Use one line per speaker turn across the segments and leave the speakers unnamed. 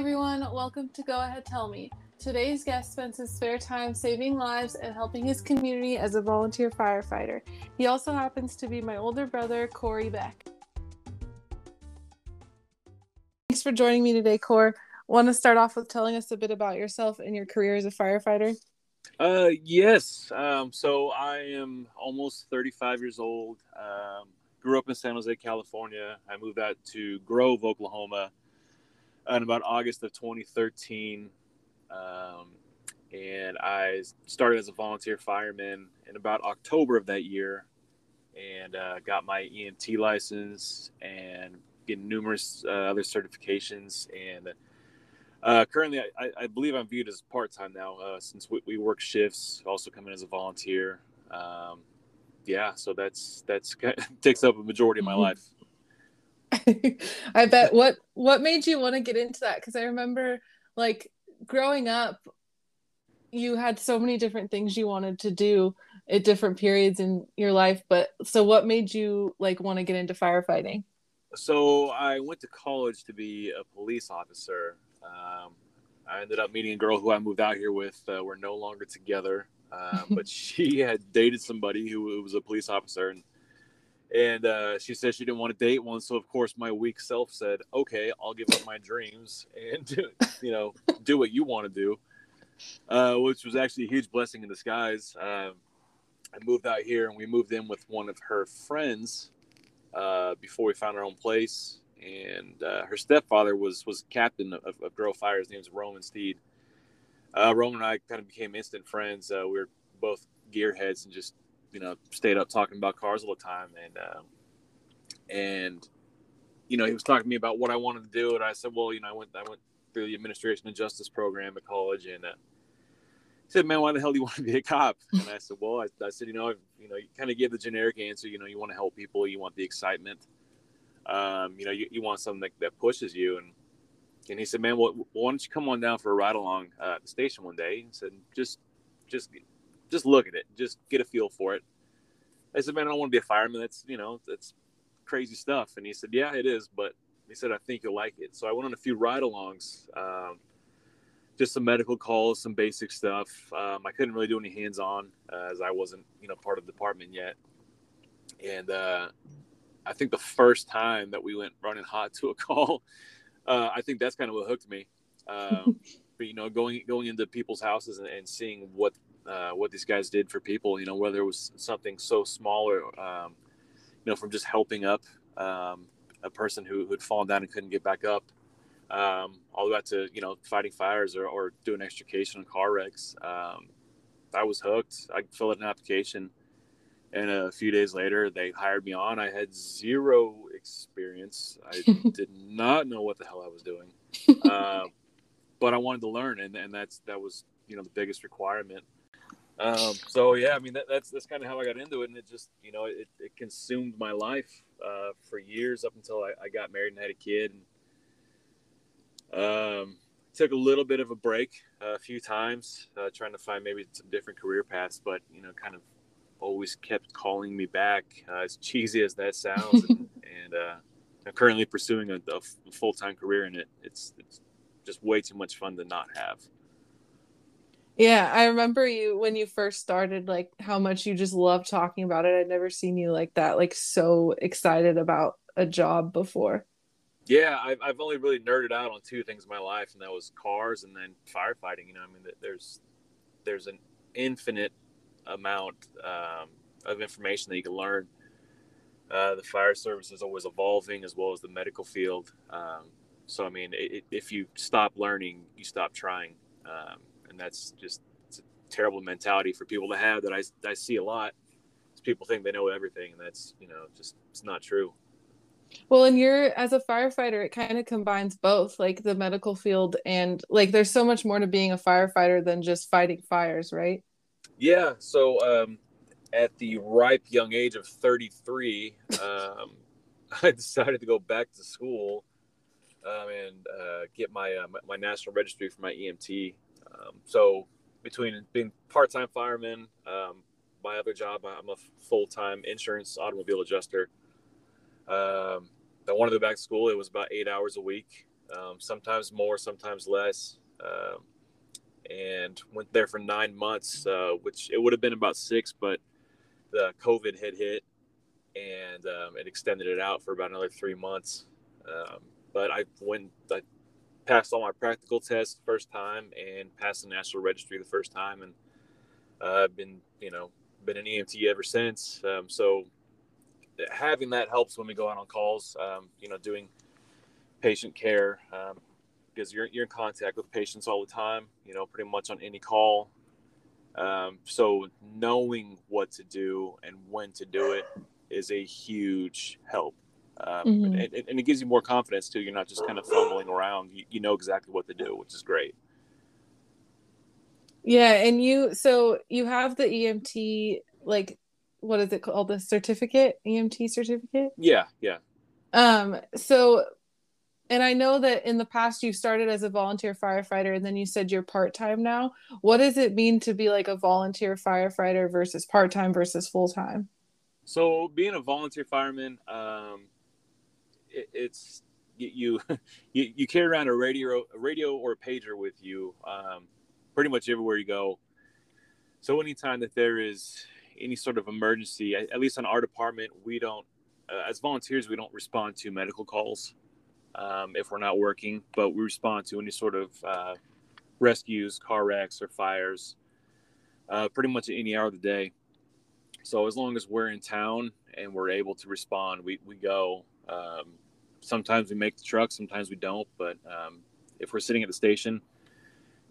everyone, welcome to Go Ahead Tell Me. Today's guest spends his spare time saving lives and helping his community as a volunteer firefighter. He also happens to be my older brother, Corey Beck. Thanks for joining me today, Core. Want to start off with telling us a bit about yourself and your career as a firefighter?
Uh, yes. Um, so I am almost 35 years old. Um, grew up in San Jose, California. I moved out to Grove, Oklahoma in about August of 2013. Um, and I started as a volunteer fireman in about October of that year and uh, got my EMT license and getting numerous uh, other certifications. And uh, currently, I, I, believe I'm viewed as part time now uh, since we, we, work shifts, also come in as a volunteer. Um, yeah, so that's that's takes up a majority of my mm-hmm. life.
I bet what what made you want to get into that? Because I remember like growing up, you had so many different things you wanted to do at different periods in your life. But so what made you like want to get into firefighting?
So I went to college to be a police officer. Um, I ended up meeting a girl who I moved out here with. Uh, we're no longer together, um, but she had dated somebody who was a police officer, and and uh, she said she didn't want to date one. So of course, my weak self said, "Okay, I'll give up my dreams and you know do what you want to do," uh, which was actually a huge blessing in disguise. Um, I moved out here, and we moved in with one of her friends uh, before we found our own place. And uh, her stepfather was was captain of, of Grove Fire. His name's Roman Steed. Uh, Roman and I kind of became instant friends. Uh, we were both gearheads and just you know stayed up talking about cars all the time. And uh, and you know he was talking to me about what I wanted to do. And I said well you know I went I went through the administration and justice program at college. And uh, he said man why the hell do you want to be a cop? And I said well I, I said you know I, you know you kind of give the generic answer you know you want to help people you want the excitement. Um, you know you, you want something that, that pushes you. And and he said man well, why don't you come on down for a ride along uh, at the station one day? And said just just just look at it, just get a feel for it. I said, man, I don't want to be a fireman. That's you know, that's crazy stuff. And he said, yeah, it is, but he said, I think you'll like it. So I went on a few ride-alongs, um, just some medical calls, some basic stuff. Um, I couldn't really do any hands-on uh, as I wasn't, you know, part of the department yet. And uh, I think the first time that we went running hot to a call, uh, I think that's kind of what hooked me. Um, but you know, going going into people's houses and, and seeing what uh, what these guys did for people. You know, whether it was something so small or um, you know from just helping up um, a person who had fallen down and couldn't get back up, um, all the way to you know fighting fires or, or doing extrication on car wrecks. Um, I was hooked. I filled out an application, and a few days later they hired me on. I had zero experience. I did not know what the hell I was doing, uh, but I wanted to learn, and, and that's that was you know the biggest requirement. Um, so yeah, I mean that, that's that's kind of how I got into it, and it just you know it, it consumed my life uh, for years up until I, I, got married and had a kid. And, um, took a little bit of a break uh, a few times, uh, trying to find maybe some different career paths, but you know, kind of always kept calling me back. Uh, as cheesy as that sounds, and, and uh, I'm currently pursuing a, a full time career in it. It's it's just way too much fun to not have.
Yeah, I remember you when you first started, like how much you just love talking about it. I'd never seen you like that, like so excited about a job before.
Yeah, I've, I've only really nerded out on two things in my life, and that was cars and then firefighting. You know, I mean, there's there's an infinite amount um, of information that you can learn. Uh, the fire service is always evolving, as well as the medical field. Um, so, I mean, it, if you stop learning, you stop trying. Um, that's just it's a terrible mentality for people to have that I, I see a lot. People think they know everything, and that's you know just it's not true.
Well, and you're as a firefighter, it kind of combines both, like the medical field and like there's so much more to being a firefighter than just fighting fires, right?
Yeah. So um, at the ripe young age of 33, um, I decided to go back to school um, and uh, get my, uh, my national registry for my EMT um, so between being part-time fireman, um, my other job, I'm a full-time insurance automobile adjuster. Um, I wanted to go back to school. It was about eight hours a week. um, sometimes more, sometimes less. Um, and went there for nine months, uh, which it would have been about six, but the COVID had hit and um, it extended it out for about another three months. But I went, I passed all my practical tests the first time and passed the national registry the first time. And uh, I've been, you know, been an EMT ever since. Um, so having that helps when we go out on calls, um, you know, doing patient care um, because you're, you're in contact with patients all the time, you know, pretty much on any call. Um, so knowing what to do and when to do it is a huge help. Um, mm-hmm. and, and, it gives you more confidence too. You're not just kind of fumbling around. You, you know exactly what to do, which is great.
Yeah, and you so you have the EMT like what is it called? The certificate, EMT certificate?
Yeah, yeah.
Um so and I know that in the past you started as a volunteer firefighter and then you said you're part-time now. What does it mean to be like a volunteer firefighter versus part-time versus full-time?
So being a volunteer fireman, um, it, it's you, you you carry around a radio a radio or a pager with you um, pretty much everywhere you go. So anytime that there is any sort of emergency, at, at least in our department, we don't uh, as volunteers we don't respond to medical calls um, if we're not working, but we respond to any sort of uh, rescues, car wrecks, or fires uh, pretty much at any hour of the day. So as long as we're in town and we're able to respond, we, we go. Um, sometimes we make the truck, sometimes we don't. But um, if we're sitting at the station,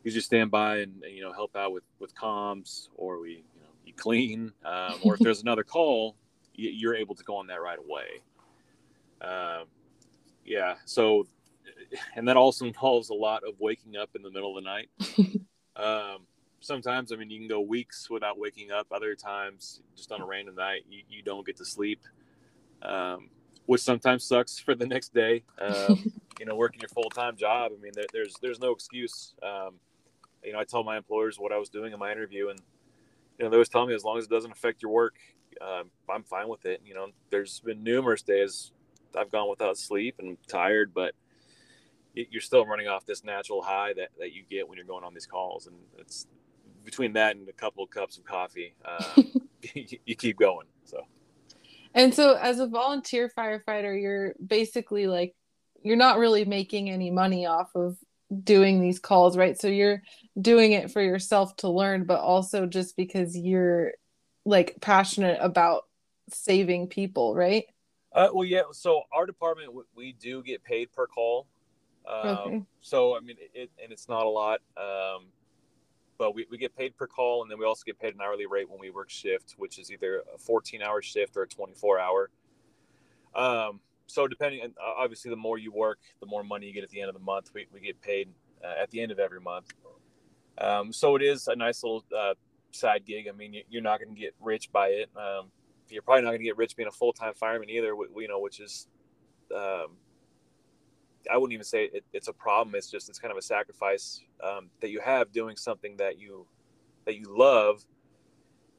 you just stand by and, you know help out with with comms, or we you know you clean, um, or if there's another call, you're able to go on that right away. Um, yeah. So, and that also involves a lot of waking up in the middle of the night. um, sometimes, I mean, you can go weeks without waking up. Other times, just on a random night, you, you don't get to sleep, um, which sometimes sucks for the next day. Um, you know, working your full time job. I mean, there, there's there's no excuse. Um, you know, I tell my employers what I was doing in my interview, and you know, they always tell me as long as it doesn't affect your work, um, I'm fine with it. You know, there's been numerous days I've gone without sleep and tired, but you're still running off this natural high that, that you get when you're going on these calls. And it's between that and a couple of cups of coffee, uh, you, you keep going. So,
and so as a volunteer firefighter, you're basically like, you're not really making any money off of doing these calls, right? So you're doing it for yourself to learn, but also just because you're like passionate about saving people, right?
Uh, well, yeah. So our department, we do get paid per call. Um, okay. So I mean, it, and it's not a lot, um, but we, we get paid per call, and then we also get paid an hourly rate when we work shift, which is either a 14-hour shift or a 24-hour. Um, so depending, and obviously, the more you work, the more money you get at the end of the month. We, we get paid uh, at the end of every month. Um, so it is a nice little uh, side gig. I mean, you're not going to get rich by it. Um, you're probably not going to get rich being a full time fireman either. You know, which is, um, I wouldn't even say it, it's a problem. It's just it's kind of a sacrifice um, that you have doing something that you that you love.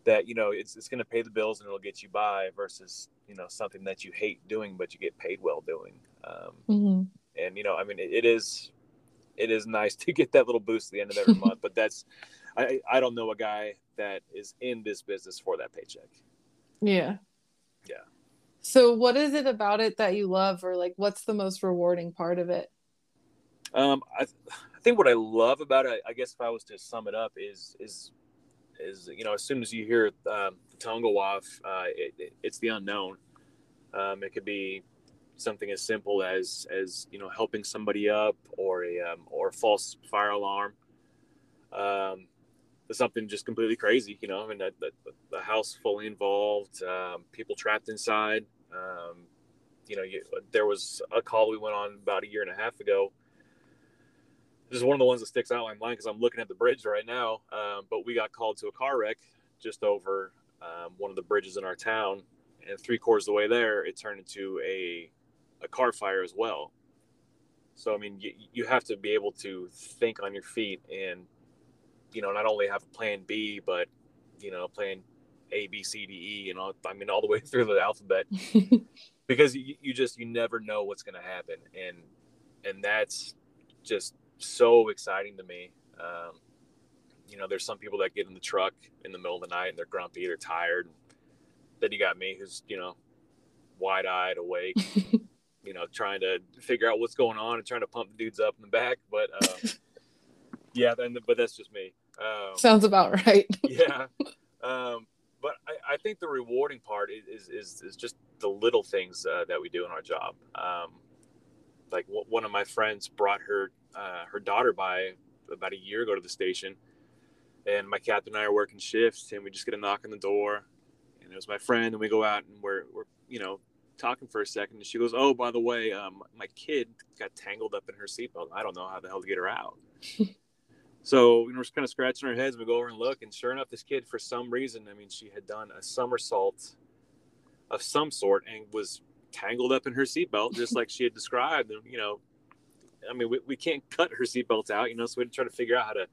That you know it's it's going to pay the bills and it'll get you by versus you know something that you hate doing but you get paid well doing. Um, mm-hmm. And you know, I mean, it, it is it is nice to get that little boost at the end of every month. But that's I I don't know a guy that is in this business for that paycheck.
Yeah.
Yeah.
So what is it about it that you love or like what's the most rewarding part of it?
Um I, I think what I love about it, I guess if I was to sum it up is is is you know as soon as you hear um, the off, uh, it, it, it's the unknown. Um, it could be something as simple as as you know helping somebody up or a um, or a false fire alarm. Um, something just completely crazy. You know, I mean, the, the, the house fully involved, um, people trapped inside. Um, you know, you, there was a call we went on about a year and a half ago. This is one of the ones that sticks out in my mind because I'm looking at the bridge right now. Um, but we got called to a car wreck just over um, one of the bridges in our town, and three quarters of the way there, it turned into a a car fire as well. So I mean, you, you have to be able to think on your feet and you know, not only have a plan B, but, you know, plan A, B, C, D, E, you know, I mean, all the way through the alphabet because you, you just, you never know what's going to happen. And and that's just so exciting to me. Um, you know, there's some people that get in the truck in the middle of the night and they're grumpy, they're tired. Then you got me, who's you know, wide eyed, awake, you know, trying to figure out what's going on and trying to pump the dudes up in the back. But uh, yeah, then but that's just me.
Um, Sounds about right.
yeah. Um, but I, I, think the rewarding part is, is, is just the little things uh, that we do in our job. Um, like w- one of my friends brought her uh, her daughter by about a year ago to the station, and my captain and I are working shifts, and we just get a knock on the door, and it was my friend, and we go out and we're we're you know talking for a second, and she goes, "Oh, by the way, um, my kid got tangled up in her seatbelt. I don't know how the hell to get her out." so you know, we're just kind of scratching our heads. We go over and look, and sure enough, this kid, for some reason, I mean, she had done a somersault of some sort and was tangled up in her seatbelt, just like she had described. And you know, I mean, we, we can't cut her seatbelt out, you know, so we had to try to figure out how to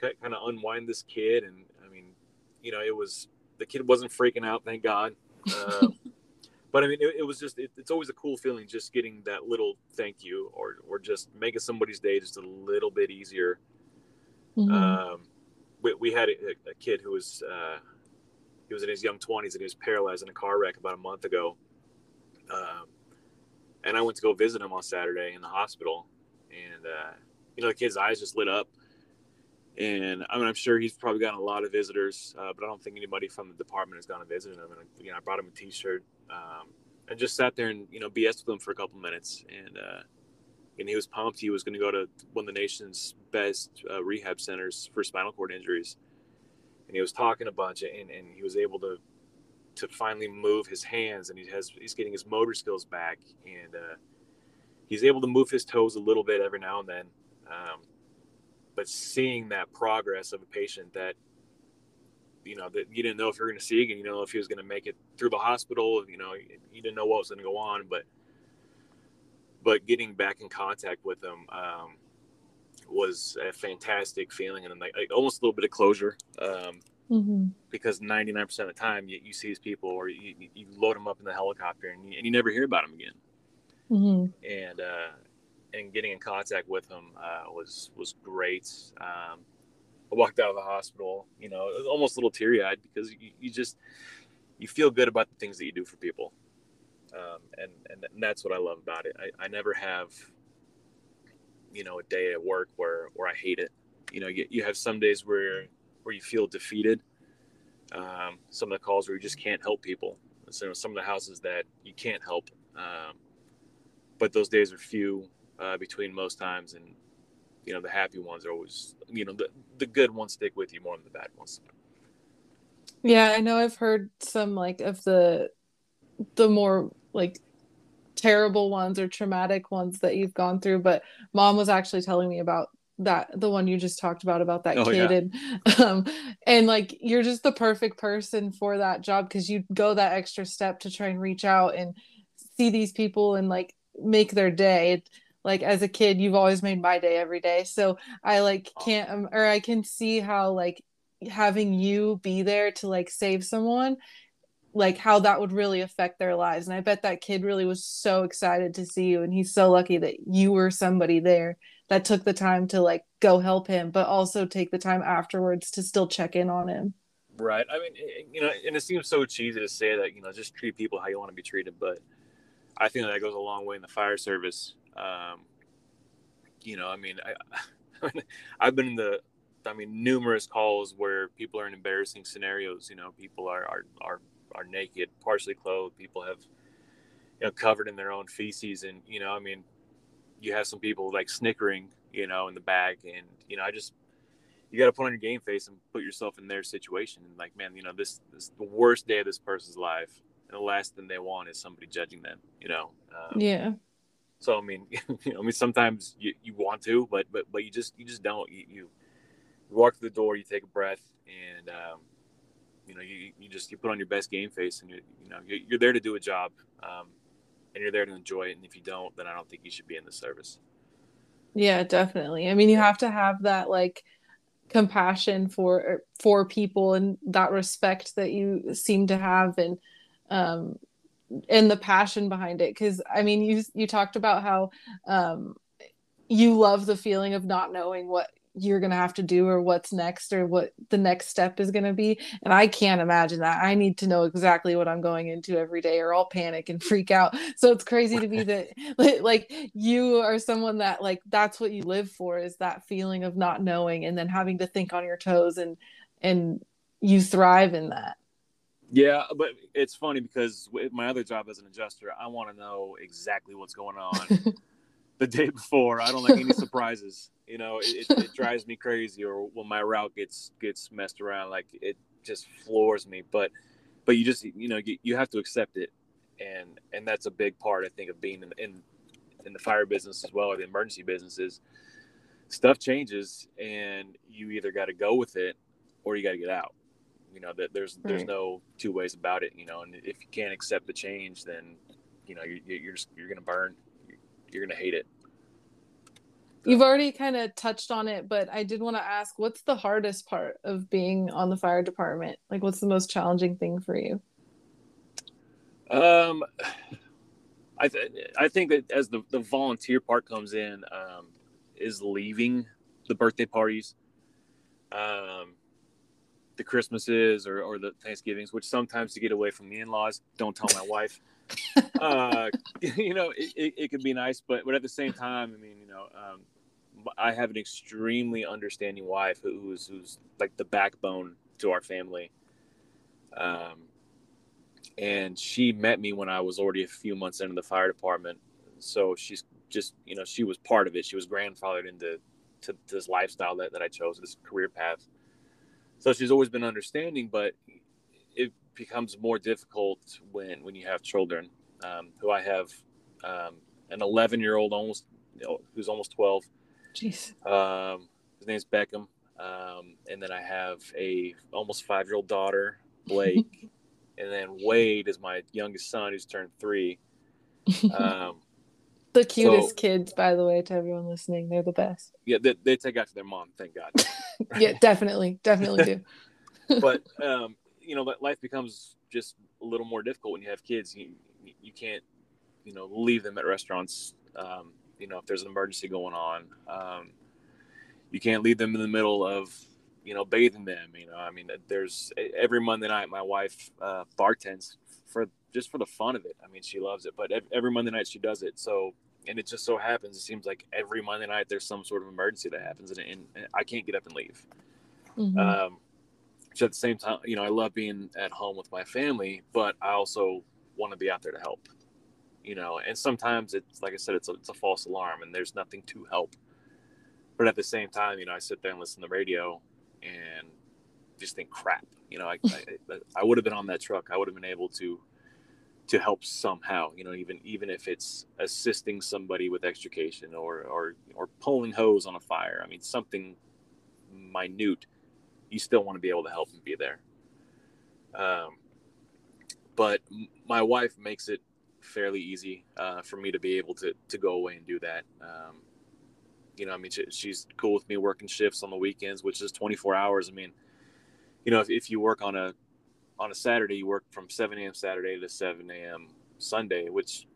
kind of unwind this kid. And I mean, you know, it was the kid wasn't freaking out, thank God. Uh, but I mean, it, it was just, it, it's always a cool feeling just getting that little thank you or, or just making somebody's day just a little bit easier. Mm-hmm. Um, we, we had a, a, kid who was, uh, he was in his young 20s and he was paralyzed in a car wreck about a month ago. Um, and I went to go visit him on Saturday in the hospital. And, uh, you know, the kid's eyes just lit up and I mean, I'm sure he's probably gotten a lot of visitors, uh, but I don't think anybody from the department has gone to visit him. And you know, I brought him a T-shirt um, and just sat there and you know BS with him for a couple minutes, and uh, and he was pumped. He was going to go to one of the nation's best uh, rehab centers for spinal cord injuries, and he was talking a bunch, and, and he was able to to finally move his hands, and he has he's getting his motor skills back, and uh, he's able to move his toes a little bit every now and then. Um, but seeing that progress of a patient that you know that you didn't know if you were going to see again you know if he was going to make it through the hospital you know you didn't know what was going to go on but but getting back in contact with them um, was a fantastic feeling and like, like, almost a little bit of closure um, mm-hmm. because 99% of the time you, you see these people or you, you, load them up in the helicopter and you, and you never hear about them again mm-hmm. and uh, and getting in contact with them uh, was was great. Um, I walked out of the hospital, you know, almost a little teary eyed because you, you, just you feel good about the things that you do for people, um, and, and that's what I love about it. I, I never have, you know, a day at work where where I hate it. You know, you, you have some days where where you feel defeated. Um, some of the calls where you just can't help people. So some of the houses that you can't help. Um, but those days are few uh, between most times, and you know the happy ones are always you know the the good ones stick with you more than the bad ones.
Yeah, I know. I've heard some like of the the more like terrible ones or traumatic ones that you've gone through, but mom was actually telling me about that the one you just talked about about that oh, kid yeah. and um and like you're just the perfect person for that job because you go that extra step to try and reach out and see these people and like make their day. Like as a kid you've always made my day every day. So i like can't um, or i can see how like having you be there to like save someone like how that would really affect their lives. And i bet that kid really was so excited to see you and he's so lucky that you were somebody there that took the time to like go help him but also take the time afterwards to still check in on him.
Right. I mean you know and it seems so cheesy to say that you know just treat people how you want to be treated but i think that goes a long way in the fire service. Um, you know, I mean, I, I've been in the, I mean, numerous calls where people are in embarrassing scenarios. You know, people are are are, are naked, partially clothed. People have, you know, covered in their own feces, and you know, I mean, you have some people like snickering, you know, in the back, and you know, I just you got to put on your game face and put yourself in their situation. And like, man, you know, this, this is the worst day of this person's life, and the last thing they want is somebody judging them. You know.
Um, yeah.
So I mean, you know, I mean, sometimes you, you want to, but but but you just you just don't. You, you walk to the door, you take a breath, and um, you know, you, you just you put on your best game face, and you you know you're, you're there to do a job, um, and you're there to enjoy it. And if you don't, then I don't think you should be in the service.
Yeah, definitely. I mean, you have to have that like compassion for for people and that respect that you seem to have and um and the passion behind it because i mean you you talked about how um you love the feeling of not knowing what you're going to have to do or what's next or what the next step is going to be. And i can't imagine that. I need to know exactly what i'm going into every day or i'll panic and freak out. So it's crazy to be that like you are someone that like that's what you live for is that feeling of not knowing and then having to think on your toes and and you thrive in that.
Yeah but it's funny because with my other job as an adjuster i want to know exactly what's going on the day before i don't like any surprises you know, it, it, it drives me crazy. Or when my route gets gets messed around, like it just floors me. But but you just you know you, you have to accept it, and and that's a big part I think of being in, in in the fire business as well or the emergency businesses. Stuff changes, and you either got to go with it or you got to get out. You know that there's right. there's no two ways about it. You know, and if you can't accept the change, then you know you're, you're just you're gonna burn. You're gonna hate it.
You've already kind of touched on it, but I did want to ask what's the hardest part of being on the fire department? Like, what's the most challenging thing for you?
Um, I, th- I think that as the, the volunteer part comes in, um, is leaving the birthday parties, um, the Christmases or, or the Thanksgivings, which sometimes to get away from the in laws, don't tell my wife. Uh, you know, it, it, it, could be nice, but but at the same time, I mean, you know, um, I have an extremely understanding wife who's who's like the backbone to our family. Um, and she met me when I was already a few months into the fire department. So she's just, you know, she was part of it. She was grandfathered into to this lifestyle that, that I chose, this career path. So she's always been understanding, but becomes more difficult when when you have children. Um, who I have um, an 11 year old almost, you know, who's almost 12
Jeez.
Um, his name's Beckham. Um, and then I have a almost five year old daughter, Blake, and then Wade is my youngest son who's turned three.
Um, the cutest so, kids, by the way, to everyone listening. They're the best.
Yeah, they, they take after their mom. Thank God.
yeah, definitely, definitely
do. but um, you know, life becomes just a little more difficult when you have kids. You you can't, you know, leave them at restaurants. Um, you know if there's an emergency going on um, you can't leave them in the middle of you know bathing them you know i mean there's every monday night my wife uh, bartends for just for the fun of it i mean she loves it but every monday night she does it so and it just so happens it seems like every monday night there's some sort of emergency that happens and, and i can't get up and leave mm-hmm. um, at the same time you know i love being at home with my family but i also want to be out there to help you know and sometimes it's like i said it's a, it's a false alarm and there's nothing to help. But at the same time you know i sit there and listen to the radio and just think crap you know i I, I would have been on that truck i would have been able to to help somehow you know even even if it's assisting somebody with extrication or or or pulling hose on a fire. I mean something minute you still want to be able to help and be there um, but my wife makes it fairly easy uh, for me to be able to to go away and do that. Um, you know, I mean, she, she's cool with me working shifts on the weekends, which is 24 hours. I mean, you know, if, if you work on a on a Saturday, you work from 7 a.m. Saturday to 7 a.m. Sunday, which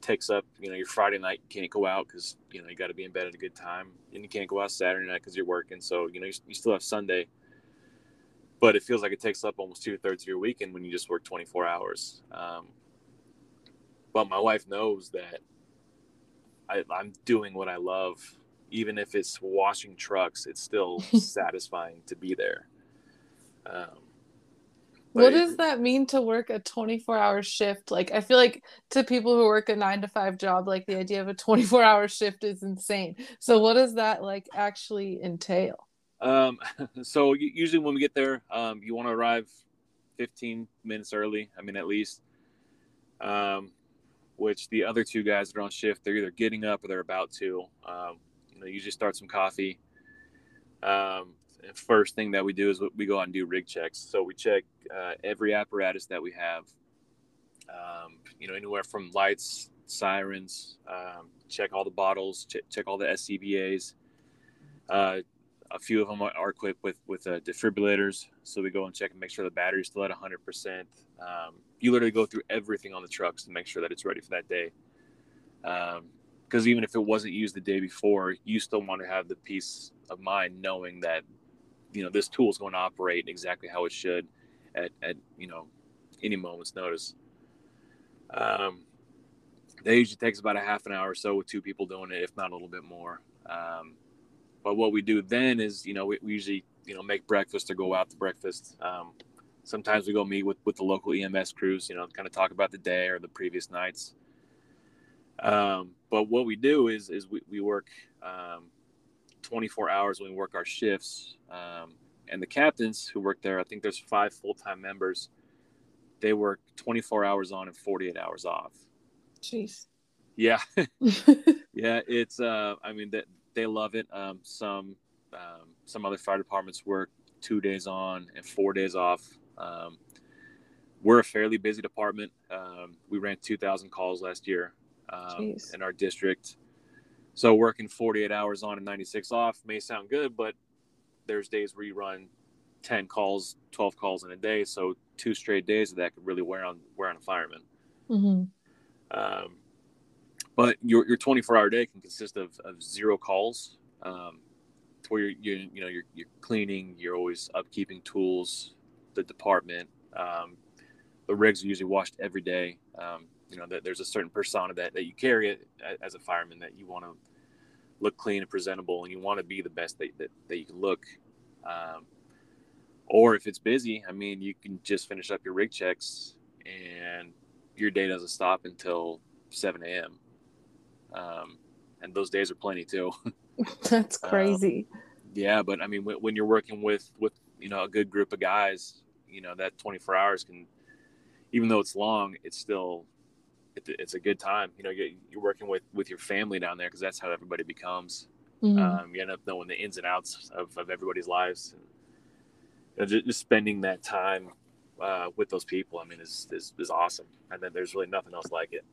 takes up you know your Friday night. You can't go out because you know you got to be in bed at a good time, and you can't go out Saturday night because you're working. So you know you, you still have Sunday but it feels like it takes up almost two thirds of your weekend when you just work 24 hours. Um, but my wife knows that I, I'm doing what I love, even if it's washing trucks. It's still satisfying to be there. Um,
what does it, that mean to work a 24 hour shift? Like, I feel like to people who work a nine to five job, like the idea of a 24 hour shift is insane. So, what does that like actually entail?
Um, so usually when we get there, um, you want to arrive 15 minutes early. I mean, at least. Um, which the other two guys that are on shift, they're either getting up or they're about to. Um, you know, usually start some coffee. Um, first thing that we do is we go out and do rig checks. So we check uh, every apparatus that we have. Um, you know, anywhere from lights, sirens, um, check all the bottles, check, check all the SCBAs. Uh, a few of them are equipped with with uh, defibrillators, so we go and check and make sure the battery's still at 100 percent. Um, you literally go through everything on the trucks to make sure that it's ready for that day. Um, because even if it wasn't used the day before, you still want to have the peace of mind knowing that you know this tool is going to operate exactly how it should at, at you know any moment's notice. Um, that usually takes about a half an hour or so with two people doing it, if not a little bit more. Um, but what we do then is, you know, we, we, usually, you know, make breakfast or go out to breakfast. Um, sometimes we go meet with, with the local EMS crews, you know, kind of talk about the day or the previous nights. Um, but what we do is, is we, we work um, 24 hours when we work our shifts. Um, and the captains who work there, I think there's five full-time members. They work 24 hours on and 48 hours off.
Jeez.
Yeah. yeah. It's, uh, I mean, they, they love it. Um, some, um, some other fire departments work two days on and four days off. Um, we're a fairly busy department. Um, we ran 2,000 calls last year um, in our district. So working 48 hours on and 96 off may sound good, but there's days where you run 10 calls, 12 calls in a day. So two straight days of that could really wear on wear on a fireman. Mm-hmm. Um, but your, your 24 hour day can consist of, of zero calls um, where you're, you you know, you're, you're cleaning, you're always upkeeping tools, the department. Um, the rigs are usually washed every day. Um, you know, that there's a certain persona that, that you carry as a fireman that you want to look clean and presentable and you want to be the best that, that, that you can look. Um, or if it's busy, I mean, you can just finish up your rig checks and your day doesn't stop until 7 a.m. Um, and those days are plenty too.
That's um, crazy.
Um, yeah, but I mean, when, when, you're working with with you know a good group of guys, you know that 24 hours can, even though it's long, it's still it, it's a good time. You know, you're, you're, working with with your family down there because that's how everybody becomes. Mm-hmm. Um, you end up knowing the ins and outs of, of everybody's lives. And, you know, just, just, spending that time uh, with those people, I mean, is, is is awesome. And then there's really nothing else like it.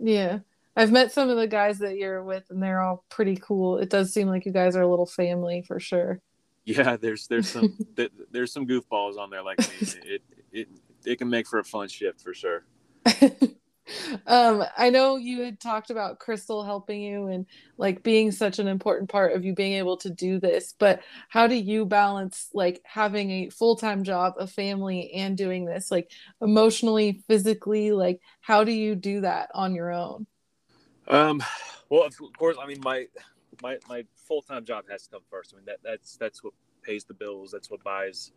Yeah. I've met some of the guys that you're with, and they're all pretty cool. It does seem like you guys are a little family for sure.
Yeah, there's there's some there's some goofballs on there like me. It, it it can make for a fun shift for sure.
um i know you had talked about crystal helping you and like being such an important part of you being able to do this but how do you balance like having a full-time job a family and doing this like emotionally physically like how do you do that on your own
um well of course i mean my my my full-time job has to come first i mean that that's that's what pays the bills that's what buys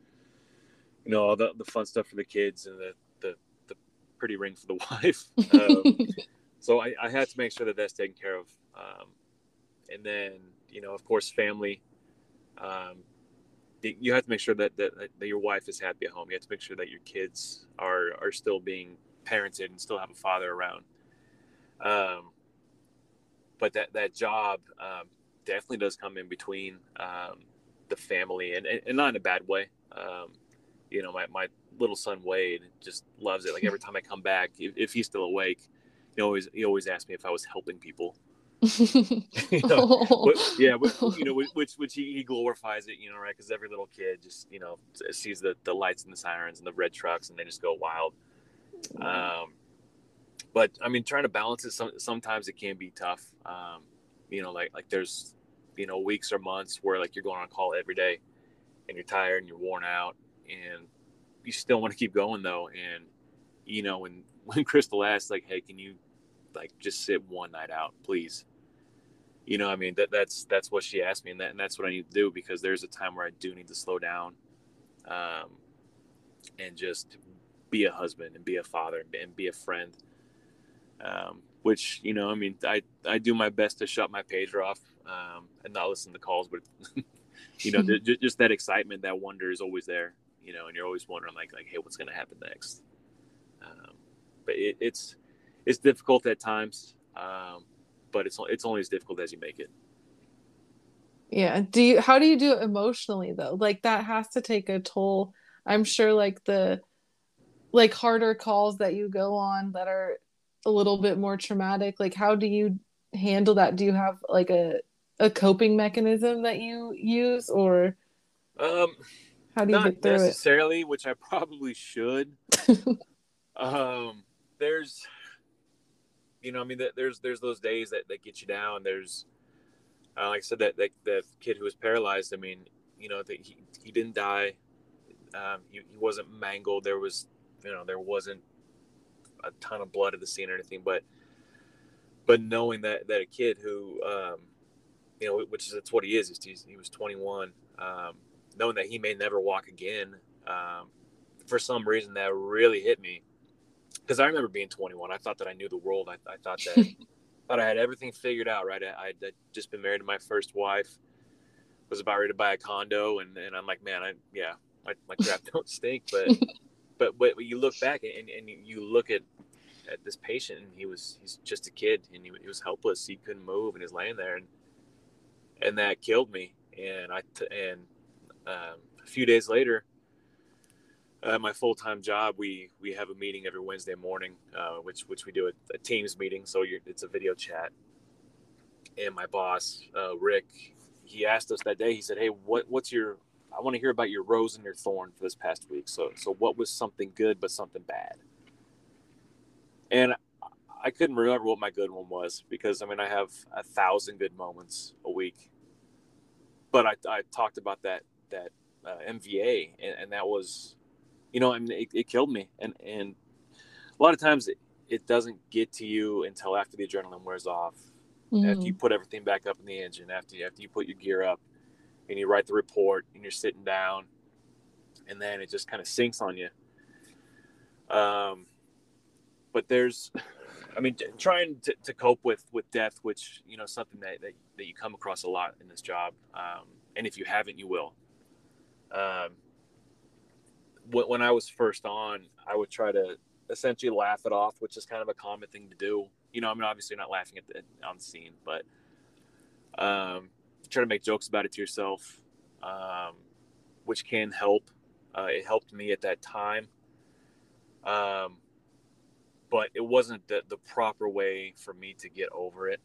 you know all the, the fun stuff for the kids and the the pretty ring for the wife. Um, so I, I, had to make sure that that's taken care of. Um, and then, you know, of course, family. Um, you have to make sure that, that, that your wife is happy at home. You have to make sure that your kids are are still being parented and still have a father around. Um, but that that job um, definitely does come in between um, the family and, and not in a bad way. Um, you know, my, my little son Wade just loves it. Like every time I come back, if, if he's still awake, he always he always asks me if I was helping people. you know, but, yeah, but, you know, which which he, he glorifies it, you know, right? Because every little kid just you know sees the the lights and the sirens and the red trucks, and they just go wild. Um, but I mean, trying to balance it, some, sometimes it can be tough. Um, you know, like like there's you know weeks or months where like you're going on call every day, and you're tired and you're worn out, and you still want to keep going though. And you know, when when Crystal asked, like, "Hey, can you like just sit one night out, please?" You know, I mean that that's that's what she asked me, and that and that's what I need to do because there's a time where I do need to slow down, um, and just be a husband and be a father and be a friend. Um, which you know, I mean, I I do my best to shut my pager off um, and not listen to calls, but you know, just that excitement, that wonder is always there you know, and you're always wondering like like, hey, what's going to happen next? Um, but it, it's it's difficult at times, um, but it's it's only as difficult as you make it.
Yeah. Do you? How do you do it emotionally though? Like that has to take a toll. I'm sure, like the like harder calls that you go on that are a little bit more traumatic. Like, how do you handle that? Do you have like a a coping mechanism that you use, or
um how do you Not get through necessarily, it? which I probably should. um, there's you know, I mean, there's there's those days that, that get you down. There's, uh, like I said, that, that that kid who was paralyzed. I mean, you know, that he he didn't die. Um, he, he wasn't mangled. There was, you know, there wasn't a ton of blood at the scene or anything. But but knowing that that a kid who, um, you know, which is that's what he is. He's, he was 21. Um, knowing that he may never walk again. Um, for some reason, that really hit me because I remember being 21. I thought that I knew the world. I, I thought that thought I had everything figured out. Right, I, I'd just been married to my first wife. Was about ready to buy a condo, and, and I'm like, man, I yeah, my, my crap don't stink. But but but you look back and, and you look at at this patient, and he was he's just a kid, and he, he was helpless. He couldn't move, and he's laying there, and and that killed me. And I t- and um, a few days later, uh, my full time job, we we have a meeting every Wednesday morning, uh, which which we do a, a Teams meeting, so it's a video chat. And my boss, uh, Rick, he asked us that day. He said, "Hey, what what's your? I want to hear about your rose and your thorn for this past week. So so what was something good but something bad?" And I couldn't remember what my good one was because I mean I have a thousand good moments a week, but I, I talked about that that uh, MVA and, and that was you know, I mean, it, it killed me. And, and a lot of times it, it doesn't get to you until after the adrenaline wears off, mm-hmm. after you put everything back up in the engine, after you, after you put your gear up and you write the report and you're sitting down and then it just kind of sinks on you. Um, but there's, I mean, trying to, to cope with, with death, which, you know, something that, that, that you come across a lot in this job. Um, and if you haven't, you will. Um, when I was first on, I would try to essentially laugh it off, which is kind of a common thing to do. You know, I mean, obviously not laughing at the on scene, but um, try to make jokes about it to yourself, um, which can help. Uh, it helped me at that time, um, but it wasn't the, the proper way for me to get over it.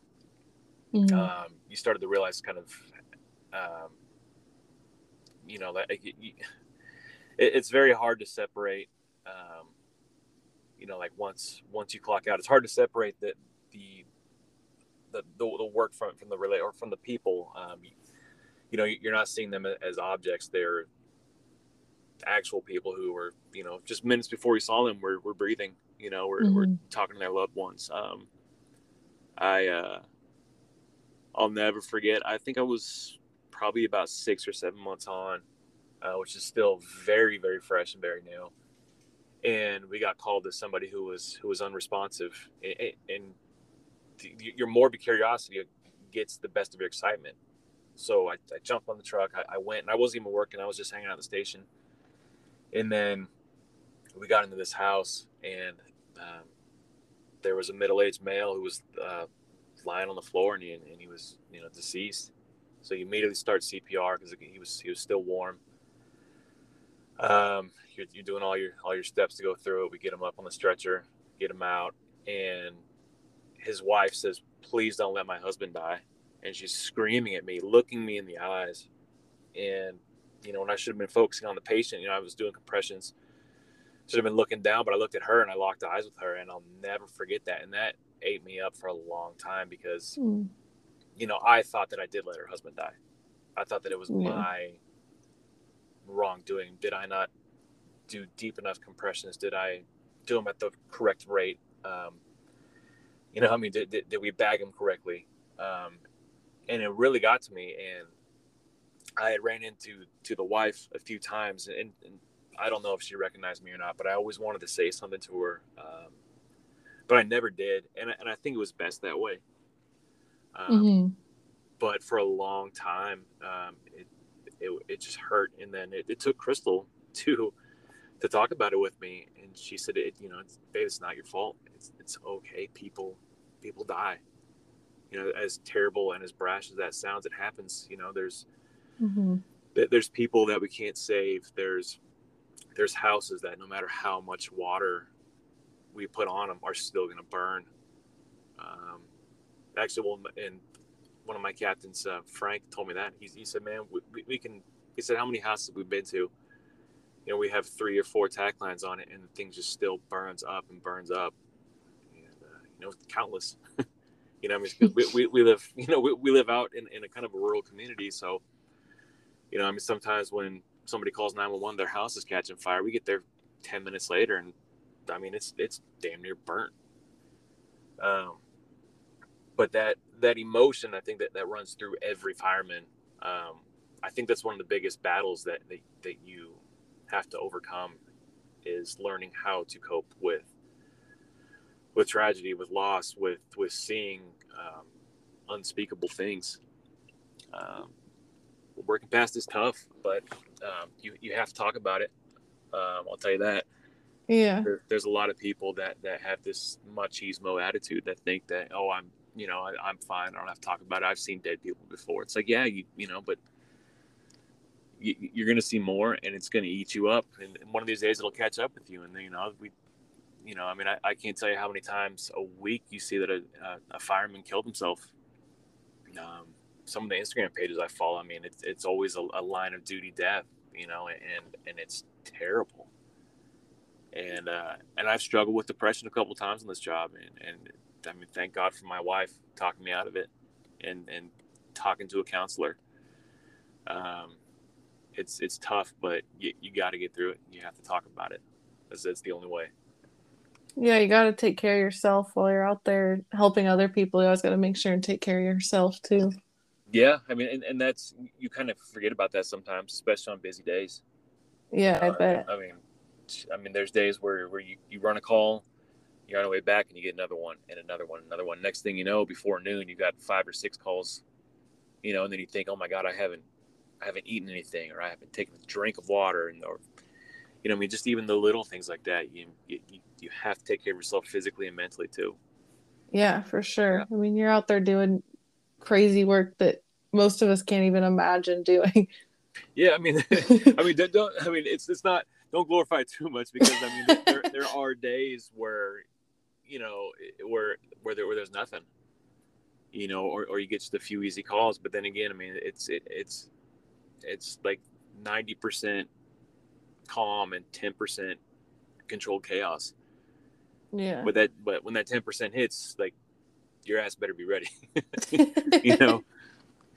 Mm-hmm. Um, you started to realize kind of, um, you know, that you, it, it's very hard to separate. Um, you know, like once once you clock out, it's hard to separate the the the, the, the work from from the relay or from the people. Um, you, you know, you're not seeing them as objects; they're actual people who were, you know, just minutes before you saw them, were, were breathing. You know, we're, mm-hmm. we're talking to their loved ones. Um, I, uh, I'll never forget. I think I was probably about six or seven months on, uh, which is still very very fresh and very new. And we got called to somebody who was who was unresponsive, and, and your morbid curiosity gets the best of your excitement. So I, I jumped on the truck. I, I, went, and I wasn't even working. I was just hanging out at the station. And then we got into this house, and um, there was a middle-aged male who was uh, lying on the floor, and he, and he was, you know, deceased. So you immediately start CPR because he was he was still warm. Um, you're, you're doing all your all your steps to go through it. We get him up on the stretcher, get him out, and his wife says, "Please don't let my husband die." And she's screaming at me, looking me in the eyes, and you know, when I should have been focusing on the patient, you know, I was doing compressions, should have been looking down, but I looked at her and I locked eyes with her, and I'll never forget that. And that ate me up for a long time because, mm. you know, I thought that I did let her husband die. I thought that it was yeah. my wrongdoing? Did I not do deep enough compressions? Did I do them at the correct rate? Um, you know, I mean, did, did, did we bag him correctly? Um, and it really got to me. And I had ran into to the wife a few times, and, and, I don't know if she recognized me or not, but I always wanted to say something to her, um, but I never did, and and I think it was best that way. Um, mm-hmm. But for a long time, um, it, it, it just hurt. And then it, it took Crystal to to talk about it with me, and she said, "It, you know, it's, babe, it's not your fault. It's it's okay. People people die. You know, as terrible and as brash as that sounds, it happens. You know, there's mm-hmm. there's people that we can't save. There's there's houses that no matter how much water we put on them are still going to burn. Um, actually, well, and one of my captains, uh, Frank, told me that. He, he said, "Man, we, we, can." He said, "How many houses we've been to? You know, we have three or four tack lines on it, and the thing just still burns up and burns up." You know, countless. you know, I mean, we, we, we live, you know, we, we live out in, in a kind of a rural community. So, you know, I mean, sometimes when somebody calls 911, their house is catching fire, we get there 10 minutes later and I mean, it's, it's damn near burnt. Um, but that, that emotion, I think that that runs through every fireman. Um, I think that's one of the biggest battles that, that, that you have to overcome is learning how to cope with with tragedy, with loss, with with seeing um, unspeakable things. Um, working past is tough, but um, you you have to talk about it. Um, I'll tell you that.
Yeah.
There, there's a lot of people that that have this machismo attitude that think that oh I'm you know I, am fine I don't have to talk about it I've seen dead people before. It's like yeah you you know but you, you're going to see more and it's going to eat you up and one of these days it'll catch up with you and you know we you know, I mean, I, I can't tell you how many times a week you see that a, a, a fireman killed himself. Um, some of the Instagram pages I follow, I mean, it's, it's always a, a line of duty death, you know, and, and it's terrible. And, uh, and I've struggled with depression a couple times in this job. And, and I mean, thank God for my wife talking me out of it and, and talking to a counselor. Um, it's, it's tough, but you, you got to get through it. You have to talk about it. That's, that's the only way.
Yeah, you got to take care of yourself while you're out there helping other people. You always got to make sure and take care of yourself too.
Yeah, I mean, and, and that's you kind of forget about that sometimes, especially on busy days.
Yeah, know, I uh, bet.
I mean, I mean, there's days where where you, you run a call, you're on the way back, and you get another one, and another one, another one. Next thing you know, before noon, you got five or six calls, you know, and then you think, oh my god, I haven't, I haven't eaten anything, or I haven't taken a drink of water, and or you know, I mean, just even the little things like that, you, you, you have to take care of yourself physically and mentally too.
Yeah, for sure. Yeah. I mean, you're out there doing crazy work that most of us can't even imagine doing.
Yeah, I mean, I mean, don't. I mean, it's it's not. Don't glorify too much because I mean, there there are days where, you know, where where there where there's nothing, you know, or, or you get just a few easy calls. But then again, I mean, it's it, it's it's like ninety percent calm and 10% controlled chaos.
Yeah.
But that but when that 10% hits, like your ass better be ready. you know.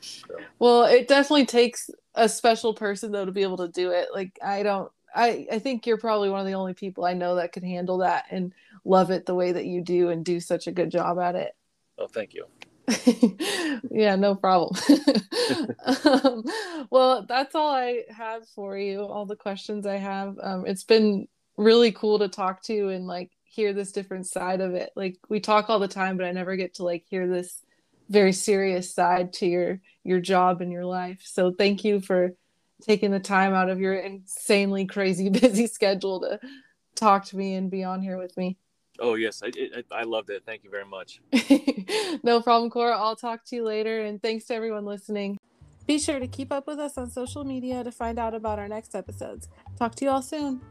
So. Well, it definitely takes a special person though to be able to do it. Like I don't I I think you're probably one of the only people I know that could handle that and love it the way that you do and do such a good job at it.
Oh, thank you.
yeah, no problem. um, well, that's all I have for you. All the questions I have. Um, it's been really cool to talk to you and like hear this different side of it. Like we talk all the time, but I never get to like hear this very serious side to your your job and your life. So thank you for taking the time out of your insanely crazy busy schedule to talk to me and be on here with me.
Oh yes, I, I, I loved it. Thank you very much.
no problem, Cora. I'll talk to you later, and thanks to everyone listening. Be sure to keep up with us on social media to find out about our next episodes. Talk to you all soon.